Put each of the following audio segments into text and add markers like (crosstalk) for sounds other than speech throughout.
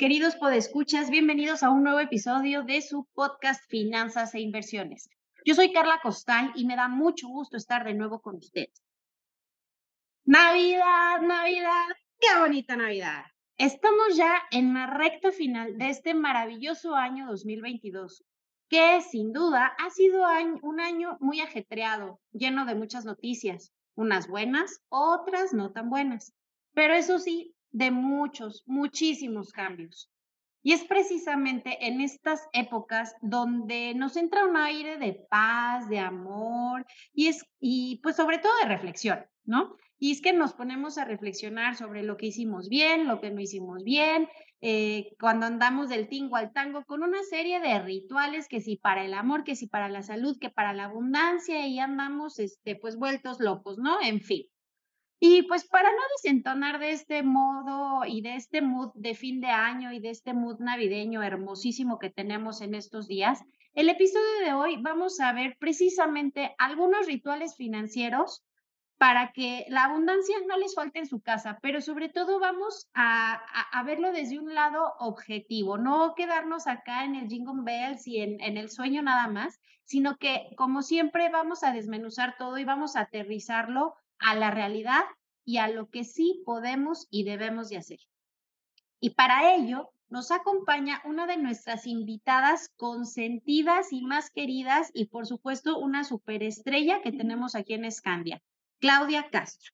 Queridos podescuchas? Bienvenidos a un nuevo episodio de su podcast Finanzas e Inversiones. Yo soy Carla Costal y me da mucho gusto estar de nuevo con ustedes. Navidad, Navidad, qué bonita Navidad. Estamos ya en la recta final de este maravilloso año 2022, que sin duda ha sido un año muy ajetreado, lleno de muchas noticias, unas buenas, otras no tan buenas. Pero eso sí, de muchos, muchísimos cambios. Y es precisamente en estas épocas donde nos entra un aire de paz, de amor y es y pues sobre todo de reflexión, ¿no? Y es que nos ponemos a reflexionar sobre lo que hicimos bien, lo que no hicimos bien, eh, cuando andamos del tingo al tango con una serie de rituales que si para el amor, que si para la salud, que para la abundancia y andamos este pues vueltos locos, ¿no? En fin. Y pues para no desentonar de este modo y de este mood de fin de año y de este mood navideño hermosísimo que tenemos en estos días, el episodio de hoy vamos a ver precisamente algunos rituales financieros para que la abundancia no les falte en su casa, pero sobre todo vamos a, a, verlo desde un lado objetivo, no quedarnos acá en el Jingle Bells y en, en el sueño nada más, sino que como siempre vamos a desmenuzar todo y vamos a aterrizarlo a la realidad y a lo que sí podemos y debemos de hacer. Y para ello nos acompaña una de nuestras invitadas consentidas y más queridas y por supuesto una superestrella que tenemos aquí en Escandia, Claudia Castro.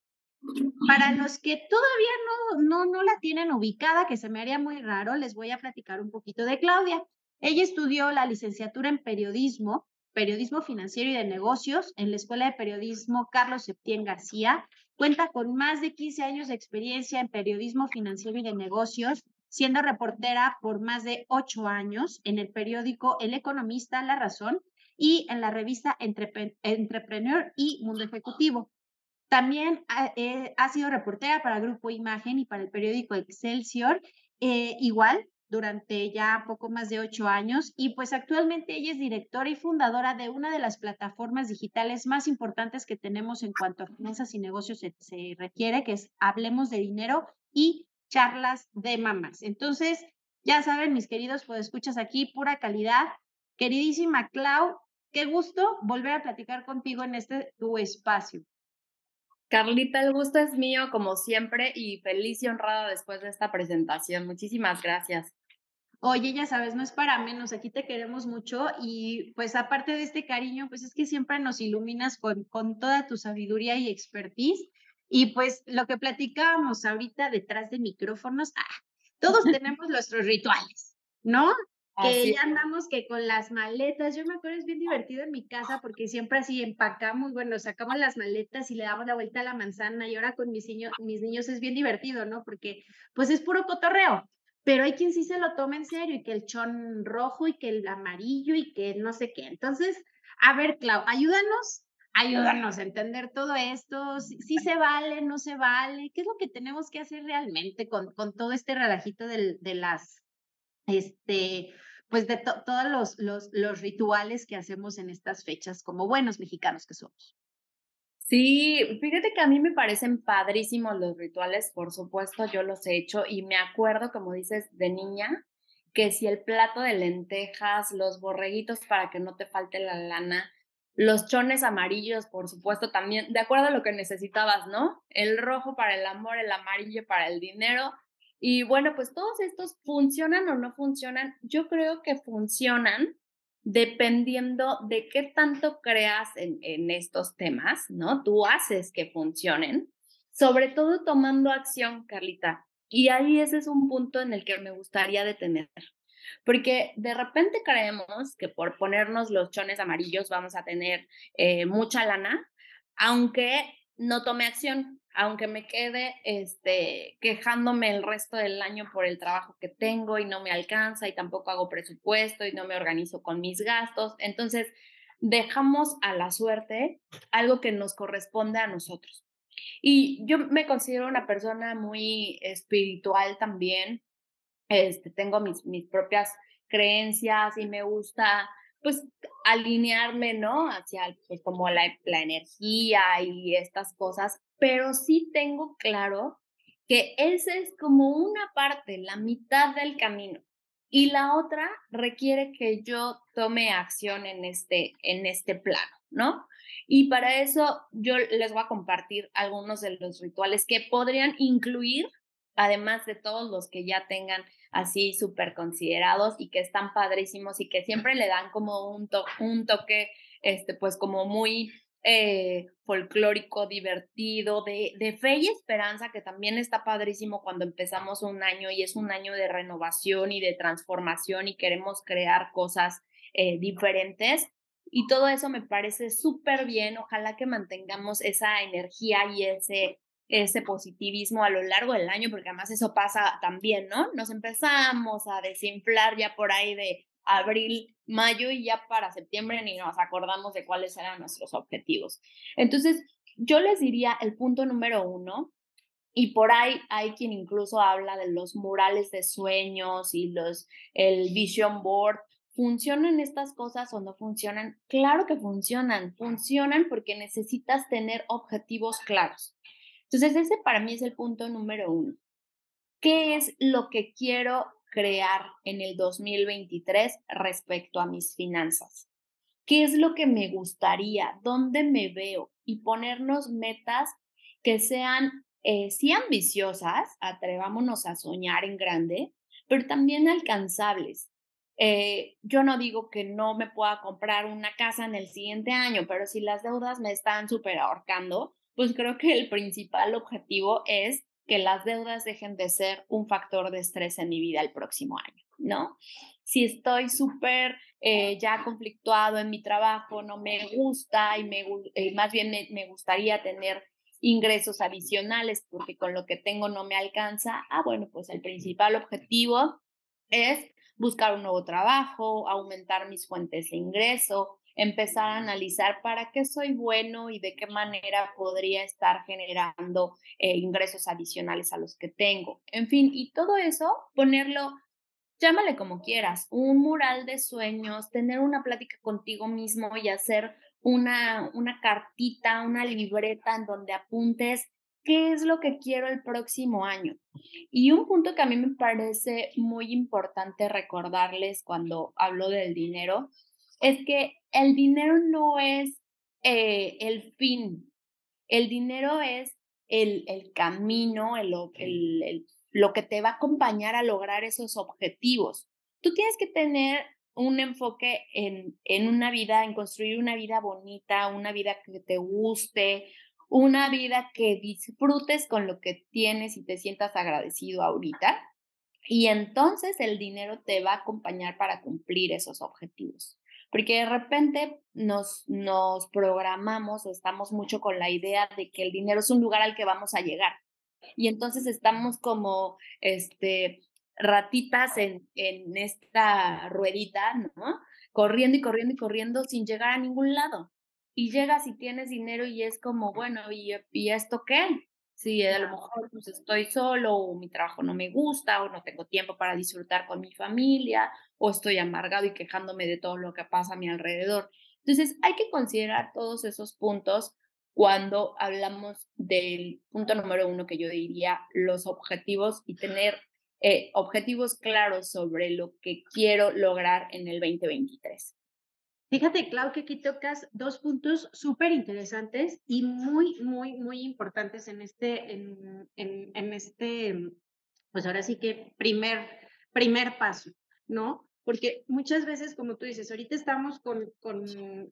Para los que todavía no, no, no la tienen ubicada, que se me haría muy raro, les voy a platicar un poquito de Claudia. Ella estudió la licenciatura en periodismo Periodismo Financiero y de Negocios en la Escuela de Periodismo Carlos Septién García. Cuenta con más de 15 años de experiencia en periodismo financiero y de negocios, siendo reportera por más de 8 años en el periódico El Economista La Razón y en la revista Entrepreneur y Mundo Ejecutivo. También ha, eh, sido reportera para Grupo Imagen y para el periódico Excelsior. Eh, igual, durante ya poco más de ocho años y pues actualmente ella es directora y fundadora de una de las plataformas digitales más importantes que tenemos en cuanto a finanzas y negocios se, requiere, que es Hablemos de Dinero y Charlas de Mamás. Entonces, ya saben, mis queridos, pues escuchas aquí, pura calidad. Queridísima Clau, qué gusto volver a platicar contigo en este tu espacio. Carlita, el gusto es mío como siempre y feliz y honrada después de esta presentación. Muchísimas gracias. Oye, ya sabes, no es para menos, aquí te queremos mucho y pues aparte de este cariño, pues es que siempre nos iluminas con, con toda tu sabiduría y expertise. Y pues lo que platicábamos ahorita detrás de micrófonos, ah, todos (laughs) tenemos nuestros rituales, ¿no? que ya andamos que con las maletas, yo me acuerdo es bien divertido en mi casa porque siempre así empacamos, bueno, sacamos las maletas y le damos la vuelta a la manzana y ahora con mis niños, mis niños es bien divertido, ¿no? Porque pues es puro cotorreo, pero hay quien sí se lo toma en serio y que el chón rojo y que el amarillo y que no sé qué. Entonces, a ver, Clau, ayúdanos, ayúdanos a entender todo esto, si, se vale, no se vale, qué es lo que tenemos que hacer realmente con, con todo este relajito de, de las, este, pues de todos los, los, los rituales que hacemos en estas fechas como buenos mexicanos que somos. Sí, fíjate que a mí me parecen padrísimos los rituales, por supuesto, yo los he hecho y me acuerdo, como dices, de niña, que si el plato de lentejas, los borreguitos para que no te falte la lana, los chones amarillos, por supuesto, también, de acuerdo a lo que necesitabas, ¿no? El rojo para el amor, el amarillo para el dinero, y bueno, pues todos estos funcionan o no funcionan. Yo creo que funcionan dependiendo de qué tanto creas en, estos temas, ¿no? Tú haces que funcionen, sobre todo tomando acción, Carlita. Y ahí ese es un punto en el que me gustaría detener. Porque de repente creemos que por ponernos los chones amarillos vamos a tener eh, mucha lana, aunque no tome acción aunque me quede este, quejándome el resto del año por el trabajo que tengo y no me alcanza y tampoco hago presupuesto y no me organizo con mis gastos. Entonces, dejamos a la suerte algo que nos corresponde a nosotros. Y yo me considero una persona muy espiritual también. Este, tengo mis, mis propias creencias y me gusta pues alinearme, ¿no? Hacia pues como la, la energía y estas cosas, pero sí tengo claro que ese es como una parte, la mitad del camino. Y la otra requiere que yo tome acción en este, en este plano, ¿no? Y para eso yo les voy a compartir algunos de los rituales que podrían incluir, además de todos los que ya tengan así súper considerados y que están padrísimos y que siempre le dan como un, un toque, este, pues como muy eh, folclórico, divertido, de, fe y esperanza, que también está padrísimo cuando empezamos un año y es un año de renovación y de transformación y queremos crear cosas eh, diferentes. Y todo eso me parece súper bien. Ojalá que mantengamos esa energía y ese ese positivismo a lo largo del año, porque además eso pasa también, ¿no? Nos empezamos a desinflar ya por ahí de abril, mayo y ya para septiembre ni nos acordamos de cuáles eran nuestros objetivos. Entonces, yo les diría el punto número uno, y por ahí hay quien incluso habla de los murales de sueños y los, el vision board. ¿Funcionan estas cosas o no funcionan? Claro que funcionan. Funcionan porque necesitas tener objetivos claros. Entonces, ese para mí es el punto número uno. ¿Qué es lo que quiero crear en el 2023 respecto a mis finanzas? ¿Qué es lo que me gustaría? ¿Dónde me veo? Y ponernos metas que sean, eh, sí ambiciosas, atrevámonos a soñar en grande, pero también alcanzables. Eh, yo no digo que no me pueda comprar una casa en el siguiente año, pero si las deudas me están súper ahorcando, pues creo que el principal objetivo es que las deudas dejen de ser un factor de estrés en mi vida el próximo año, ¿no? Si estoy súper eh, ya conflictuado en mi trabajo, no me gusta y me, eh, más bien me, gustaría tener ingresos adicionales porque con lo que tengo no me alcanza, ah, bueno, pues el principal objetivo es buscar un nuevo trabajo, aumentar mis fuentes de ingreso, empezar a analizar para qué soy bueno y de qué manera podría estar generando eh, ingresos adicionales a los que tengo. En fin, y todo eso, ponerlo, llámale como quieras, un mural de sueños, tener una plática contigo mismo y hacer una, una cartita, una libreta en donde apuntes qué es lo que quiero el próximo año. Y un punto que a mí me parece muy importante recordarles cuando hablo del dinero es que el dinero no es eh, el fin, el dinero es el, el camino, el, el, lo que te va a acompañar a lograr esos objetivos. Tú tienes que tener un enfoque en, en una vida, en construir una vida bonita, una vida que te guste, una vida que disfrutes con lo que tienes y te sientas agradecido ahorita. Y entonces el dinero te va a acompañar para cumplir esos objetivos porque de repente nos, nos programamos o estamos mucho con la idea de que el dinero es un lugar al que vamos a llegar. Y entonces estamos como este, ratitas en, en esta ruedita, ¿no? Corriendo y corriendo y corriendo sin llegar a ningún lado. Y llegas y tienes dinero y es como, bueno, ¿y, y esto qué? Si a lo mejor pues estoy solo o mi trabajo no me gusta o no tengo tiempo para disfrutar con mi familia o estoy amargado y quejándome de todo lo que pasa a mi alrededor. Entonces hay que considerar todos esos puntos cuando hablamos del punto número uno que yo diría, los objetivos y tener eh, objetivos claros sobre lo que quiero lograr en el 2023. Fíjate, Clau, que aquí tocas dos puntos súper interesantes y muy, muy, muy importantes en este, en, en, este, pues ahora sí que primer, primer paso, ¿no? Porque muchas veces, como tú dices, ahorita estamos con, con,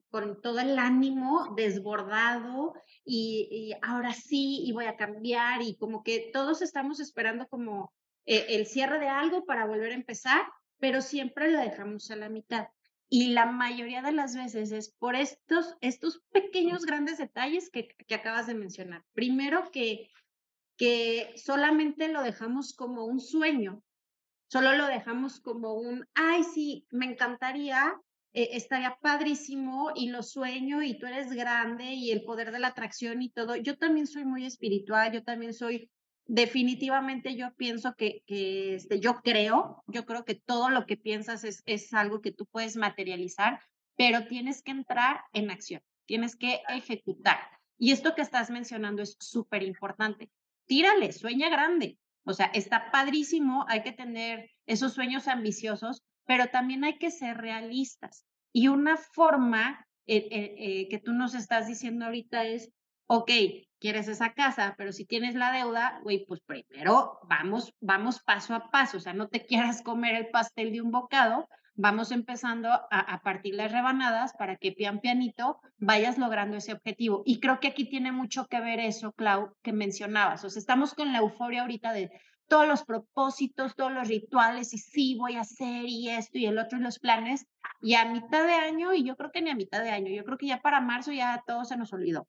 con todo el ánimo desbordado y, ahora sí, y voy a cambiar, y como que todos estamos esperando como eh, el cierre de algo para volver a empezar, pero siempre lo dejamos a la mitad. Y la mayoría de las veces es por estos, estos pequeños, grandes detalles que, que acabas de mencionar. Primero que, que solamente lo dejamos como un sueño, solo lo dejamos como un, ay, sí, me encantaría, eh, estaría padrísimo y lo sueño y tú eres grande y el poder de la atracción y todo. Yo también soy muy espiritual, yo también soy, definitivamente yo pienso que, que este, yo creo, yo creo que todo lo que piensas es, es algo que tú puedes materializar, pero tienes que entrar en acción, tienes que ejecutar. Y esto que estás mencionando es súper importante. Tírale, sueña grande, o sea, está padrísimo, hay que tener esos sueños ambiciosos, pero también hay que ser realistas. Y una forma eh, eh, eh, que tú nos estás diciendo ahorita es, ok, quieres esa casa, pero si tienes la deuda, güey, pues primero vamos, vamos paso a paso, o sea, no te (laughs) quieras comer el pastel de un bocado, vamos empezando a, a, partir las rebanadas para que pian pianito vayas logrando ese objetivo. Y creo que aquí tiene mucho que ver eso, Clau, que mencionabas. O sea, estamos con la euforia ahorita de todos los propósitos, todos los rituales, y sí, voy a hacer y esto y el otro y los planes. Y a mitad de año, y yo creo que ni a mitad de año, yo creo que ya para marzo ya todo se nos olvidó.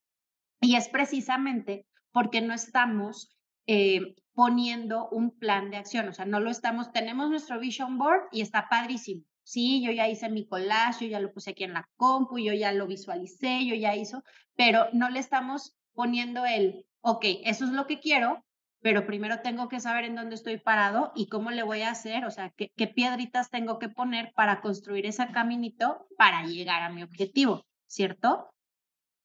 Y es precisamente porque no estamos eh, poniendo un plan de acción, o sea, no lo estamos, tenemos nuestro vision board y está padrísimo, sí, yo ya hice mi collage, yo ya lo puse aquí en la compu, yo ya lo visualicé, yo ya hizo, pero no le estamos poniendo el, ok, eso es lo que quiero, pero primero tengo que saber en dónde estoy parado y cómo le voy a hacer, o sea, qué, qué piedritas tengo que poner para construir ese caminito para llegar a mi objetivo, ¿cierto?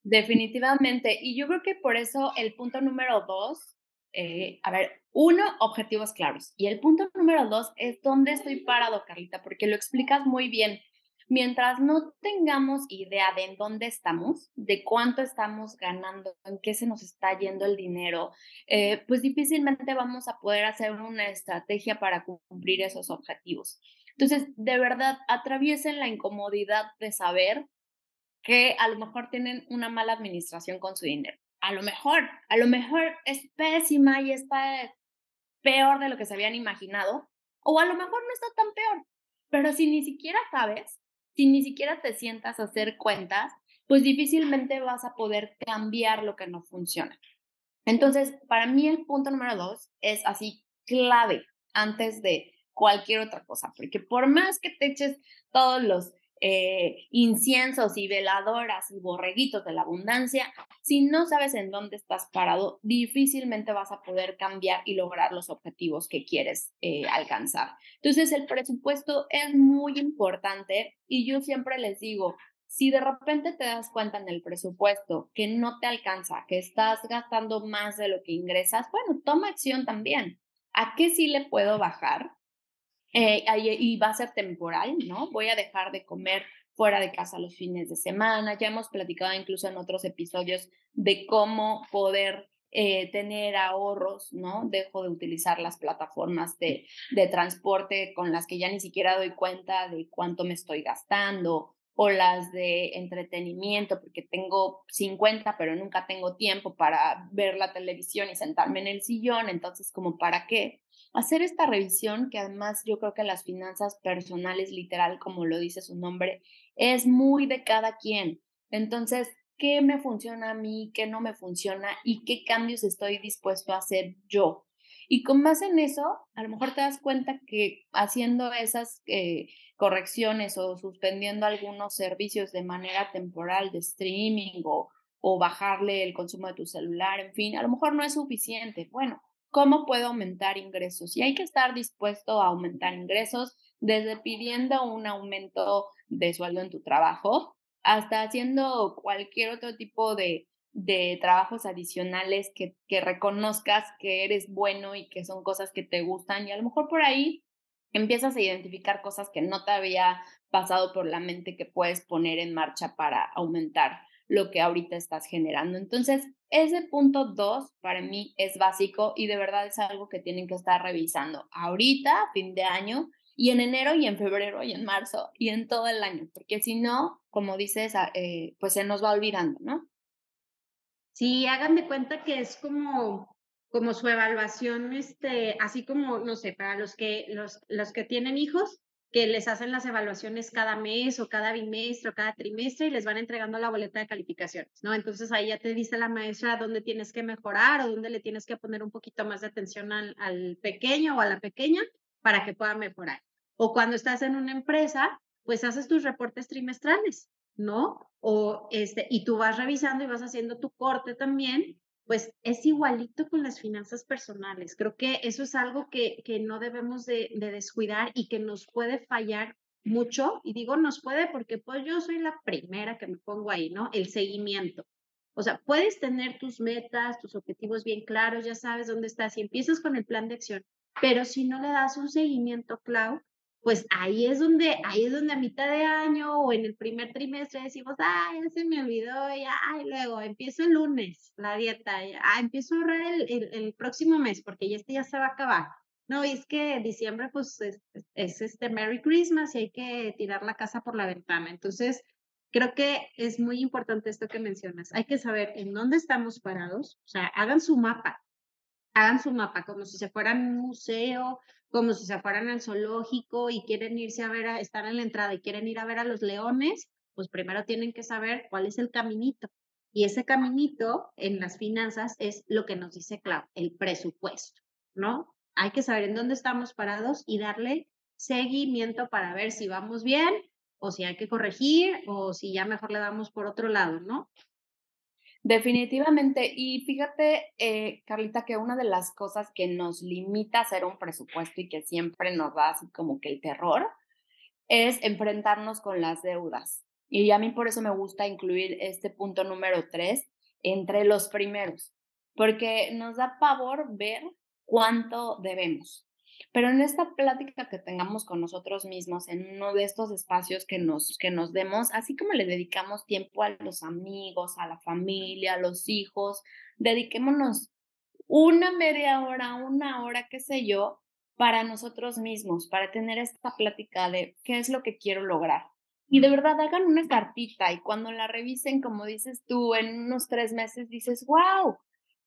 Definitivamente. Y yo creo que por eso el punto número dos eh, a ver, uno, objetivos claros. Y el punto número dos es dónde estoy parado, Carlita, porque lo explicas muy bien. Mientras no tengamos idea de en dónde estamos, de cuánto estamos ganando, en qué se nos está yendo el dinero, eh, pues difícilmente vamos a poder hacer una estrategia para cumplir esos objetivos. Entonces, de verdad, atraviesen la incomodidad de saber que a lo mejor tienen una mala administración con su dinero a lo mejor, a lo mejor es pésima y está peor de lo que se habían imaginado, o a lo mejor no está tan peor, pero si ni siquiera sabes, si ni siquiera te sientas a hacer cuentas, pues difícilmente vas a poder cambiar lo que no funciona. Entonces, para mí el punto número dos es así clave antes de cualquier otra cosa, porque por más que te eches todos los eh, inciensos y veladoras y borreguitos de la abundancia, si no sabes en dónde estás parado, difícilmente vas a poder cambiar y lograr los objetivos que quieres eh, alcanzar. Entonces, el presupuesto es muy importante y yo siempre les digo, si de repente te das cuenta en el presupuesto que no te alcanza, que estás gastando más de lo que ingresas, bueno, toma acción también. ¿A qué sí le puedo bajar? Eh, y va a ser temporal, ¿no? Voy a dejar de comer fuera de casa los fines de semana. Ya hemos platicado incluso en otros episodios de cómo poder eh, tener ahorros, ¿no? Dejo de utilizar las plataformas de, de transporte con las que ya ni siquiera doy cuenta de cuánto me estoy gastando o las de entretenimiento, porque tengo 50, pero nunca tengo tiempo para ver la televisión y sentarme en el sillón, entonces, como para qué? Hacer esta revisión, que además yo creo que las finanzas personales, literal, como lo dice su nombre, es muy de cada quien. Entonces, ¿qué me funciona a mí? ¿Qué no me funciona? ¿Y qué cambios estoy dispuesto a hacer yo? Y con más en eso, a lo mejor te das cuenta que haciendo esas eh, correcciones o suspendiendo algunos servicios de manera temporal de streaming o, o bajarle el consumo de tu celular, en fin, a lo mejor no es suficiente. Bueno, ¿Cómo puedo aumentar ingresos? Y hay que estar dispuesto a aumentar ingresos desde pidiendo un aumento de sueldo en tu trabajo hasta haciendo cualquier otro tipo de, de trabajos adicionales que, que reconozcas que eres bueno y que son cosas que te gustan y a lo mejor por ahí empiezas a identificar cosas que no te había pasado por la mente que puedes poner en marcha para aumentar lo que ahorita estás generando. Entonces, ese punto dos para mí es básico y de verdad es algo que tienen que estar revisando ahorita, fin de año, y en enero y en febrero y en marzo y en todo el año, porque si no, como dices, ah, eh, pues se nos va olvidando, ¿no? Sí, hagan de cuenta que es como, como su evaluación, este, así como, no sé, para los que, los, los que tienen hijos, que les hacen las evaluaciones cada mes o cada bimestre o cada trimestre y les van entregando la boleta de calificaciones, ¿no? Entonces ahí ya te dice la maestra dónde tienes que mejorar o dónde le tienes que poner un poquito más de atención al, pequeño o a la pequeña para que pueda mejorar. O cuando estás en una empresa, pues haces tus reportes trimestrales, ¿no? O este, y tú vas revisando y vas haciendo tu corte también pues es igualito con las finanzas personales. Creo que eso es algo que, que no debemos de, descuidar y que nos puede fallar mucho. Y digo nos puede porque pues yo soy la primera que me pongo ahí, ¿no? El seguimiento. O sea, puedes tener tus metas, tus objetivos bien claros, ya sabes dónde estás y empiezas con el plan de acción, pero si no le das un seguimiento, Clau, pues ahí es donde, ahí es donde a mitad de año o en el primer trimestre decimos, ay, ya se me olvidó, ya, ay, luego empiezo el lunes la dieta, ya, ah, empiezo a ahorrar el, el, próximo mes porque ya este ya se va a acabar. No, y es que diciembre pues es, es, este Merry Christmas y hay que tirar la casa por la ventana. Entonces, creo que es muy importante esto que mencionas. Hay que saber en dónde estamos parados, o sea, hagan su mapa, hagan su mapa como si se fueran un museo como si se fueran al zoológico y quieren irse a ver, a, estar en la entrada y quieren ir a ver a los leones, pues primero tienen que saber cuál es el caminito. Y ese caminito en las finanzas es lo que nos dice Clau, el presupuesto, ¿no? Hay que saber en dónde estamos parados y darle seguimiento para ver si vamos bien o si hay que corregir o si ya mejor le damos por otro lado, ¿no? Definitivamente. Y fíjate, eh, Carlita, que una de las cosas que nos limita a hacer un presupuesto y que siempre nos da así como que el terror es enfrentarnos con las deudas. Y a mí por eso me gusta incluir este punto número tres entre los primeros, porque nos da pavor ver cuánto debemos. Pero en esta plática que tengamos con nosotros mismos, en uno de estos espacios que nos, que nos demos, así como le dedicamos tiempo a los amigos, a la familia, a los hijos, dediquémonos una media hora, una hora, qué sé yo, para nosotros mismos, para tener esta plática de qué es lo que quiero lograr. Y de verdad hagan una cartita y cuando la revisen, como dices tú, en unos tres meses dices, wow,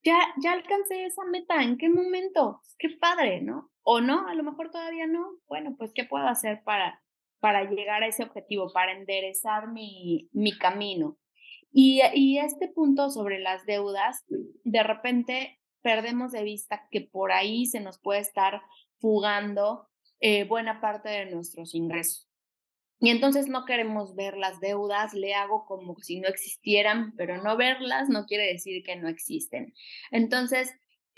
ya, ya alcancé esa meta, ¿en qué momento? Qué padre, ¿no? O no, a lo mejor todavía no. Bueno, pues, ¿qué puedo hacer para, llegar a ese objetivo, para enderezar mi, mi camino? Y, y este punto sobre las deudas, de repente perdemos de vista que por ahí se nos puede estar fugando eh, buena parte de nuestros ingresos. Y entonces no queremos ver las deudas, le hago como si no existieran, pero no verlas no quiere decir que no existen. Entonces,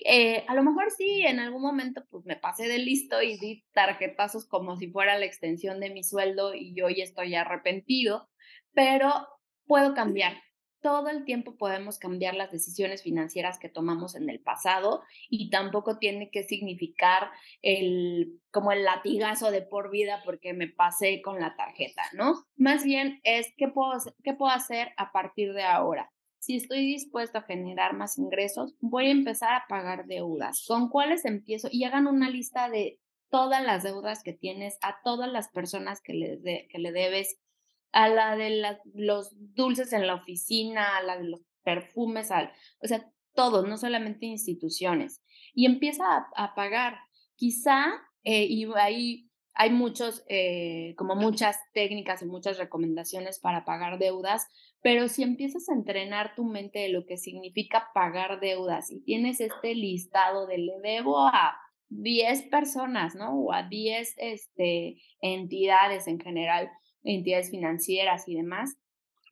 eh, a lo mejor sí, en algún momento pues me pasé de listo y di tarjetazos como si fuera la extensión de mi sueldo y yo ya estoy arrepentido, pero puedo cambiar todo el tiempo podemos cambiar las decisiones financieras que tomamos en el pasado y tampoco tiene que significar el como el latigazo de por vida porque me pasé con la tarjeta, ¿no? Más bien es qué puedo, qué puedo hacer a partir de ahora. Si estoy dispuesto a generar más ingresos, voy a empezar a pagar deudas. ¿Con cuáles empiezo? Y hagan una lista de todas las deudas que tienes, a todas las personas que le, que le debes, a la de los dulces en la oficina, a la de los perfumes, al, o sea, todos, no solamente instituciones. Y empieza a, pagar. Quizá, eh, y ahí hay muchos, eh, como muchas técnicas y muchas recomendaciones para pagar deudas, pero si empiezas a entrenar tu mente de lo que significa pagar deudas y tienes este listado de le debo a 10 personas, ¿no? O a 10 este, entidades en general, entidades financieras y demás.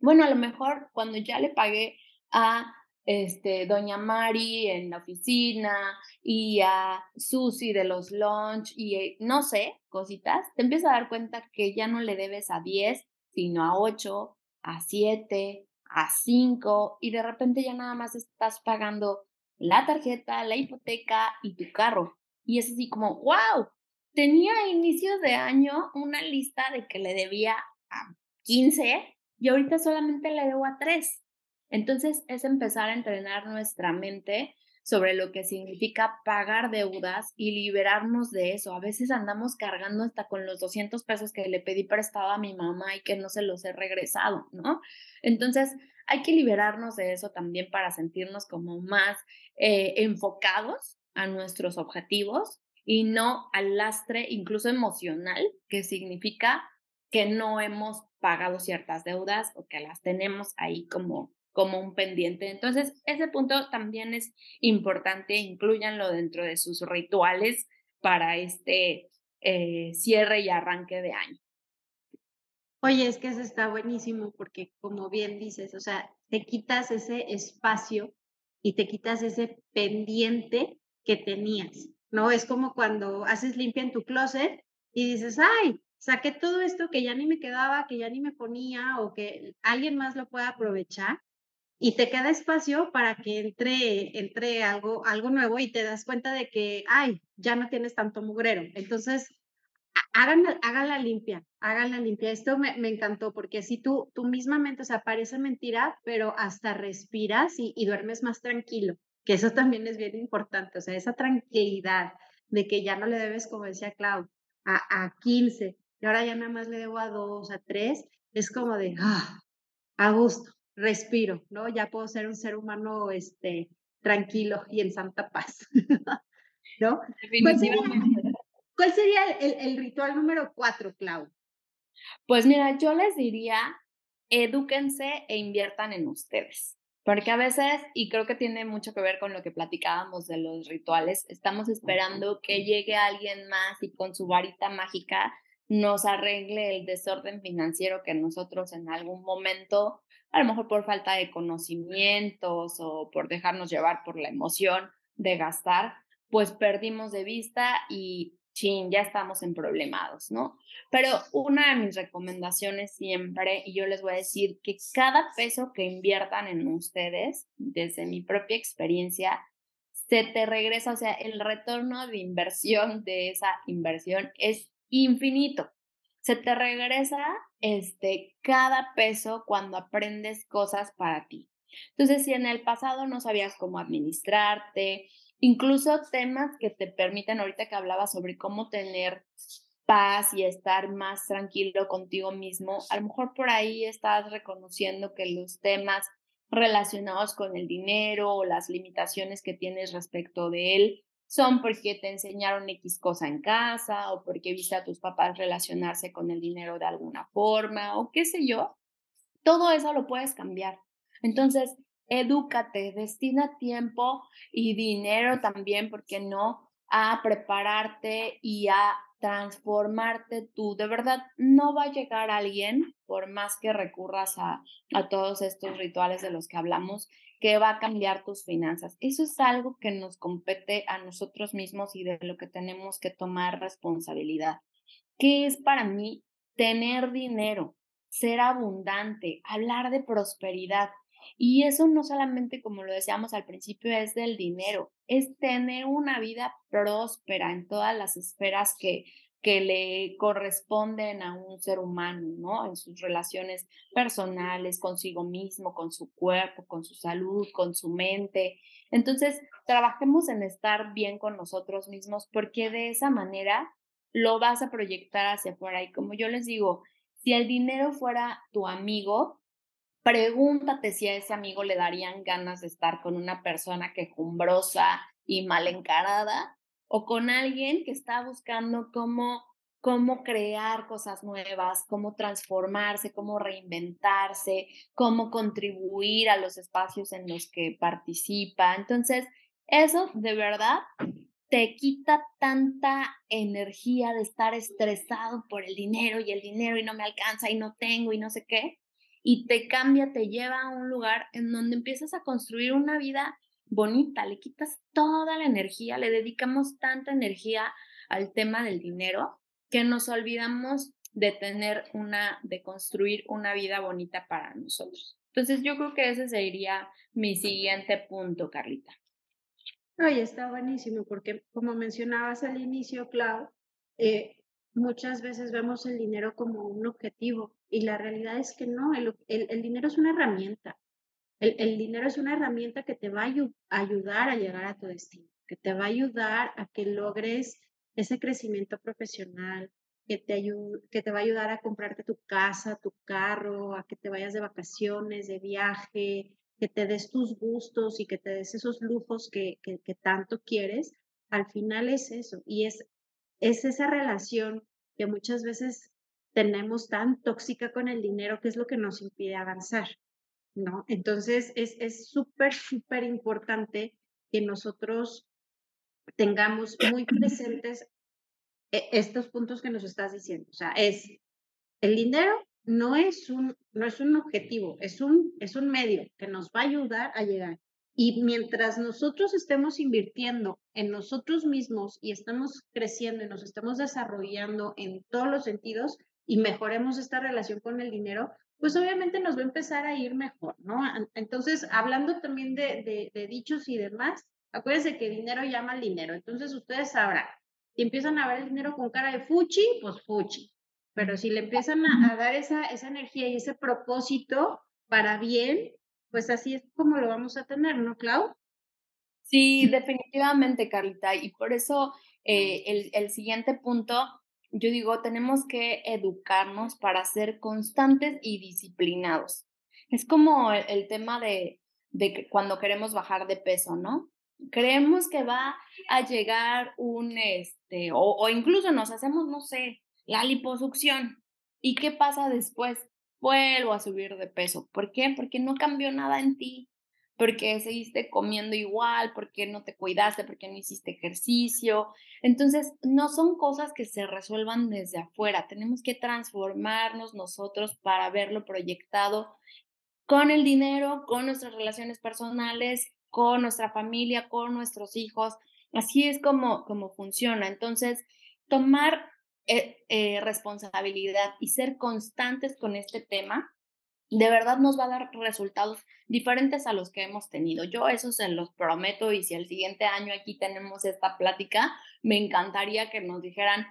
Bueno, a lo mejor cuando ya le pagué a este, doña Mari en la oficina y a Susi de los lunch y eh, no sé, cositas, te empiezas a dar cuenta que ya no le debes a 10, sino a 8, a 7, a 5 y de repente ya nada más estás pagando la tarjeta, la hipoteca y tu carro. Y es así como, wow, tenía a inicios de año una lista de que le debía a 15 y ahorita solamente le debo a 3. Entonces es empezar a entrenar nuestra mente sobre lo que significa pagar deudas y liberarnos de eso. A veces andamos cargando hasta con los 200 pesos que le pedí prestado a mi mamá y que no se los he regresado, ¿no? Entonces hay que liberarnos de eso también para sentirnos como más eh, enfocados a nuestros objetivos y no al lastre incluso emocional que significa que no hemos pagado ciertas deudas o que las tenemos ahí como como un pendiente. Entonces, ese punto también es importante, incluyanlo dentro de sus rituales para este eh, cierre y arranque de año. Oye, es que eso está buenísimo porque como bien dices, o sea, te quitas ese espacio y te quitas ese pendiente que tenías, ¿no? Es como cuando haces limpia en tu closet y dices, ay, saqué todo esto que ya ni me quedaba, que ya ni me ponía o que alguien más lo pueda aprovechar y te queda espacio para que entre, entre algo, algo nuevo y te das cuenta de que, ay, ya no tienes tanto mugrero. Entonces, hagan, la limpia, hagan la limpia. Esto me, me, encantó porque si tú, tú mismamente, o sea, parece mentira, pero hasta respiras y, y duermes más tranquilo, que eso también es bien importante, o sea, esa tranquilidad de que ya no le debes, como decía Clau, a, a 15 y ahora ya nada más le debo a 2, a 3, es como de, ah, a gusto respiro, ¿no? Ya puedo ser un ser humano este, tranquilo y en santa paz, (laughs) ¿no? ¿Cuál sería, el, ritual número cuatro, Clau? Pues mira, yo les diría, edúquense e inviertan en ustedes. Porque a veces, y creo que tiene mucho que ver con lo que platicábamos de los rituales, estamos esperando que llegue alguien más y con su varita mágica nos arregle el desorden financiero que nosotros en algún momento a lo mejor por falta de conocimientos o por dejarnos llevar por la emoción de gastar, pues perdimos de vista y chin, ya estamos en problemados, ¿no? Pero una de mis recomendaciones siempre, y yo les voy a decir que cada peso que inviertan en ustedes, desde mi propia experiencia, se te regresa, o sea, el retorno de inversión de esa inversión es infinito se te regresa este, cada peso cuando aprendes cosas para ti. Entonces, si en el pasado no sabías cómo administrarte, incluso temas que te permiten, ahorita que hablaba sobre cómo tener paz y estar más tranquilo contigo mismo, a lo mejor por ahí estás reconociendo que los temas relacionados con el dinero o las limitaciones que tienes respecto de él son porque te enseñaron X cosa en casa o porque viste a tus papás relacionarse con el dinero de alguna forma o qué sé yo. Todo eso lo puedes cambiar. Entonces, edúcate, destina tiempo y dinero también, porque no? A prepararte y a transformarte tú. De verdad, no va a llegar alguien, por más que recurras a, a todos estos rituales de los que hablamos, que va a cambiar tus finanzas. Eso es algo que nos compete a nosotros mismos y de lo que tenemos que tomar responsabilidad. ¿Qué es para mí tener dinero, ser abundante, hablar de prosperidad? Y eso no solamente, como lo decíamos al principio, es del dinero, es tener una vida próspera en todas las esferas que, que le corresponden a un ser humano, ¿no? En sus relaciones personales, consigo mismo, con su cuerpo, con su salud, con su mente. Entonces, trabajemos en estar bien con nosotros mismos porque de esa manera lo vas a proyectar hacia afuera. Y como yo les digo, si el dinero fuera tu amigo, pregúntate si a ese amigo le darían ganas de estar con una persona quejumbrosa y mal encarada o con alguien que está buscando cómo, cómo crear cosas nuevas, cómo transformarse, cómo reinventarse, cómo contribuir a los espacios en los que participa. Entonces, eso de verdad te quita tanta energía de estar estresado por el dinero y el dinero y no me alcanza y no tengo y no sé qué, y te cambia, te lleva a un lugar en donde empiezas a construir una vida bonita, le quitas toda la energía, le dedicamos tanta energía al tema del dinero que nos olvidamos de tener una, de construir una vida bonita para nosotros. Entonces yo creo que ese sería mi siguiente punto, Carlita. Ay, está buenísimo, porque como mencionabas al inicio, Clau, eh, muchas veces vemos el dinero como un objetivo y la realidad es que no, el dinero es una herramienta. El, dinero es una herramienta que te va a ayudar a llegar a tu destino, que te va a ayudar a que logres ese crecimiento profesional, que te, que te va a ayudar a comprarte tu casa, tu carro, a que te vayas de vacaciones, de viaje, que te des tus gustos y que te des esos lujos que, que tanto quieres, al final es eso y es, es esa relación que muchas veces tenemos tan tóxica con el dinero que es lo que nos impide avanzar, ¿no? Entonces es súper, súper importante que nosotros tengamos muy presentes e, estos puntos que nos estás diciendo. O sea, es el dinero no es un, no es un objetivo, es un, es un medio que nos va a ayudar a llegar. Y mientras nosotros estemos invirtiendo en nosotros mismos y estamos creciendo y nos estamos desarrollando en todos los sentidos y mejoremos esta relación con el dinero, pues obviamente nos va a empezar a ir mejor, ¿no? Entonces, hablando también de, dichos y demás, acuérdense que dinero llama al dinero. Entonces, ustedes sabrán, si empiezan a ver el dinero con cara de fuchi, pues fuchi. Pero si le empiezan a, a dar esa, esa energía y ese propósito para bien, pues así es como lo vamos a tener, ¿no, Clau? Sí, (laughs) definitivamente, Carlita. Y por eso eh, el, el siguiente punto, yo digo, tenemos que educarnos para ser constantes y disciplinados. Es como el, tema de, de que cuando queremos bajar de peso, ¿no? Creemos que va a llegar un, este, o, o incluso nos hacemos, no sé, la liposucción. ¿Y qué pasa después? Vuelvo a subir de peso. ¿Por qué? Porque no cambió nada en ti, porque seguiste comiendo igual, porque no te cuidaste, porque no hiciste ejercicio. Entonces, no son cosas que se resuelvan desde afuera. Tenemos que transformarnos nosotros para verlo proyectado con el dinero, con nuestras relaciones personales, con nuestra familia, con nuestros hijos. Así es como, como funciona. Entonces, tomar eh, eh, responsabilidad y ser constantes con este tema, de verdad nos va a dar resultados diferentes a los que hemos tenido. Yo eso se los prometo y si el siguiente año aquí tenemos esta plática, me encantaría que nos dijeran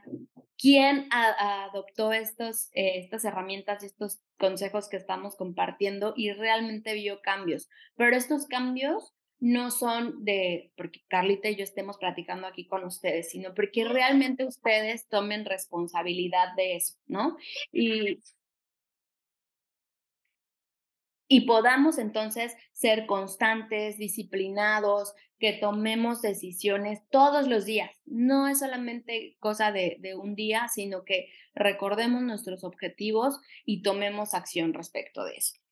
quién adoptó estos, eh, estas herramientas y estos consejos que estamos compartiendo y realmente vio cambios. Pero estos cambios no son de porque Carlita y yo estemos platicando aquí con ustedes, sino porque realmente ustedes tomen responsabilidad de eso, ¿no? Y, y podamos entonces ser constantes, disciplinados, que tomemos decisiones todos los días. No es solamente cosa de, de un día, sino que recordemos nuestros objetivos y tomemos acción respecto de eso.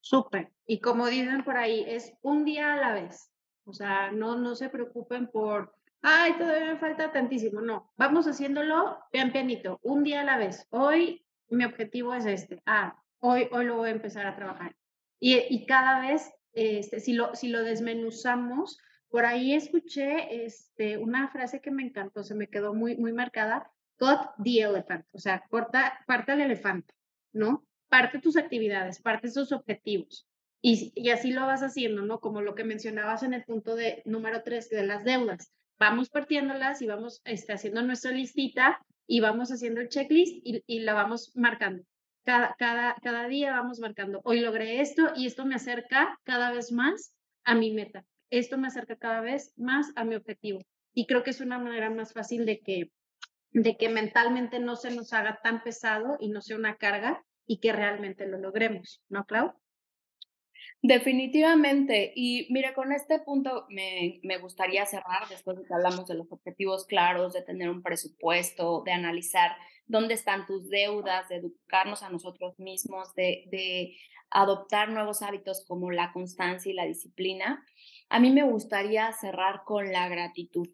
Súper. Y como dicen por ahí, es un día a la vez. O sea, no, no se preocupen por, ay, todavía me falta tantísimo. No, vamos haciéndolo pian pianito, un día a la vez. Hoy mi objetivo es este. Ah, hoy, hoy lo voy a empezar a trabajar. Y, y cada vez, este, si, lo, si lo desmenuzamos, por ahí escuché este, una frase que me encantó, se me quedó muy, muy marcada, cut the elephant, o sea, corta, parte el elefante, ¿no? Parte tus actividades, parte tus objetivos. Y, así lo vas haciendo, ¿no? Como lo que mencionabas en el punto de número tres de las deudas. Vamos partiéndolas y vamos este, haciendo nuestra listita y vamos haciendo el checklist y, y la vamos marcando. Cada, cada, cada día vamos marcando, hoy logré esto y esto me acerca cada vez más a mi meta. Esto me acerca cada vez más a mi objetivo. Y creo que es una manera más fácil de que, de que mentalmente no se nos haga tan pesado y no sea una carga y que realmente lo logremos, ¿no, Clau? Definitivamente. Y mira, con este punto me, me, gustaría cerrar, después de que hablamos de los objetivos claros, de tener un presupuesto, de analizar dónde están tus deudas, de educarnos a nosotros mismos, de, de adoptar nuevos hábitos como la constancia y la disciplina. A mí me gustaría cerrar con la gratitud.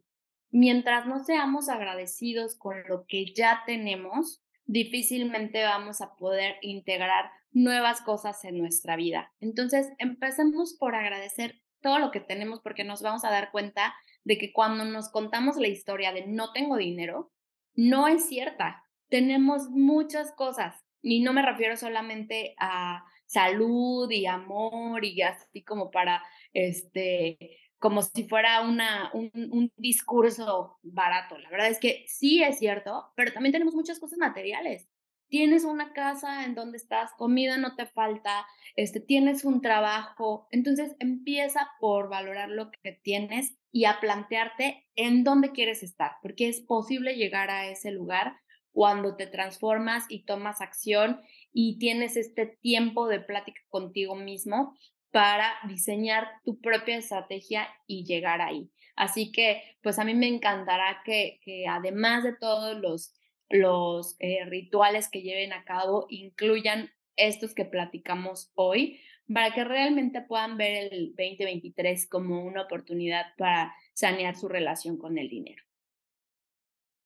Mientras no seamos agradecidos con lo que ya tenemos, difícilmente vamos a poder integrar nuevas cosas en nuestra vida. Entonces, empecemos por agradecer todo lo que tenemos porque nos vamos a dar cuenta de que cuando nos contamos la historia de no tengo dinero, no es cierta. Tenemos muchas cosas y no me refiero solamente a salud y amor y así como para este como si fuera una, un, discurso barato. La verdad es que sí es cierto, pero también tenemos muchas cosas materiales. Tienes una casa en donde estás, comida no te falta, este, tienes un trabajo. Entonces empieza por valorar lo que tienes y a plantearte en dónde quieres estar, porque es posible llegar a ese lugar cuando te transformas y tomas acción y tienes este tiempo de plática contigo mismo para diseñar tu propia estrategia y llegar ahí. Así que, pues a mí me encantará que, además de todos los, los eh, rituales que lleven a cabo, incluyan estos que platicamos hoy, para que realmente puedan ver el 2023 como una oportunidad para sanear su relación con el dinero.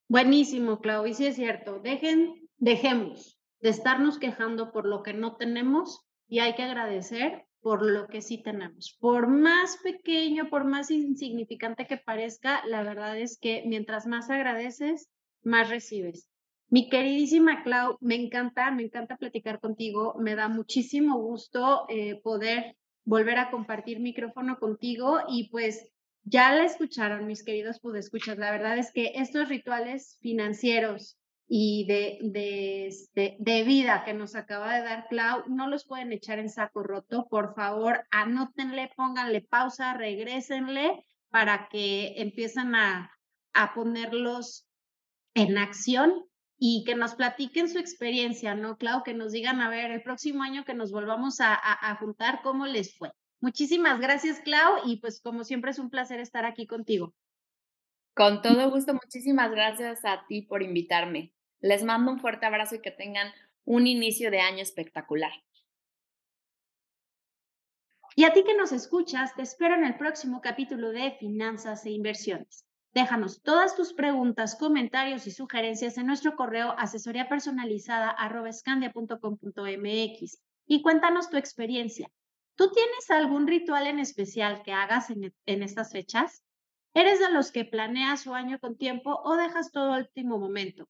Buenísimo, Clau, y sí es cierto, dejen, dejemos de estarnos quejando por lo que no tenemos y hay que agradecer por lo que sí tenemos. Por más pequeño, por más insignificante que parezca, la verdad es que mientras más agradeces, más recibes. Mi queridísima Clau, me encanta, me encanta platicar contigo, me da muchísimo gusto eh, poder volver a compartir micrófono contigo y pues ya la escucharon mis queridos escuchar. la verdad es que estos rituales financieros y de, de, este, de, vida que nos acaba de dar Clau, no los pueden echar en saco roto, por favor, anótenle, pónganle pausa, regrésenle para que empiecen a, a ponerlos en acción y que nos platiquen su experiencia, ¿no, Clau? Que nos digan, a ver, el próximo año que nos volvamos a, a, juntar, ¿cómo les fue? Muchísimas gracias, Clau, y pues como siempre es un placer estar aquí contigo. Con todo gusto, muchísimas gracias a ti por invitarme. Les mando un fuerte abrazo y que tengan un inicio de año espectacular. Y a ti que nos escuchas, te espero en el próximo capítulo de Finanzas e Inversiones. Déjanos todas tus preguntas, comentarios y sugerencias en nuestro correo asesoría personalizada y cuéntanos tu experiencia. ¿Tú tienes algún ritual en especial que hagas en, en estas fechas? ¿Eres de los que planeas su año con tiempo o dejas todo al último momento?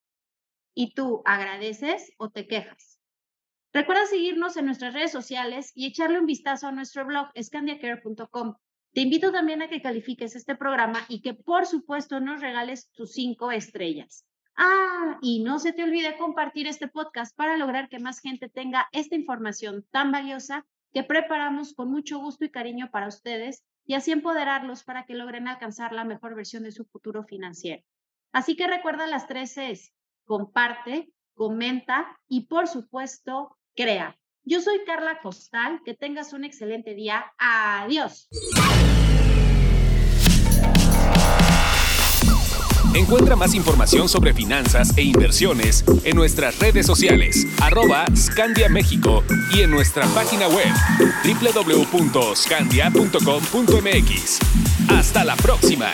¿Y tú agradeces o te quejas? Recuerda seguirnos en nuestras redes sociales y echarle un vistazo a nuestro blog scandiacare.com te invito también a que califiques este programa y que por supuesto nos regales tus cinco estrellas. Ah, y no se te olvide compartir este podcast para lograr que más gente tenga esta información tan valiosa que preparamos con mucho gusto y cariño para ustedes y así empoderarlos para que logren alcanzar la mejor versión de su futuro financiero. Así que recuerda las tres Cs, comparte, comenta y por supuesto, crea. Yo soy Carla Costal, que tengas un excelente día. Adiós. Encuentra más información sobre finanzas e inversiones en nuestras redes sociales, arroba Scandia México y en nuestra página web www.scandia.com.mx. Hasta la próxima.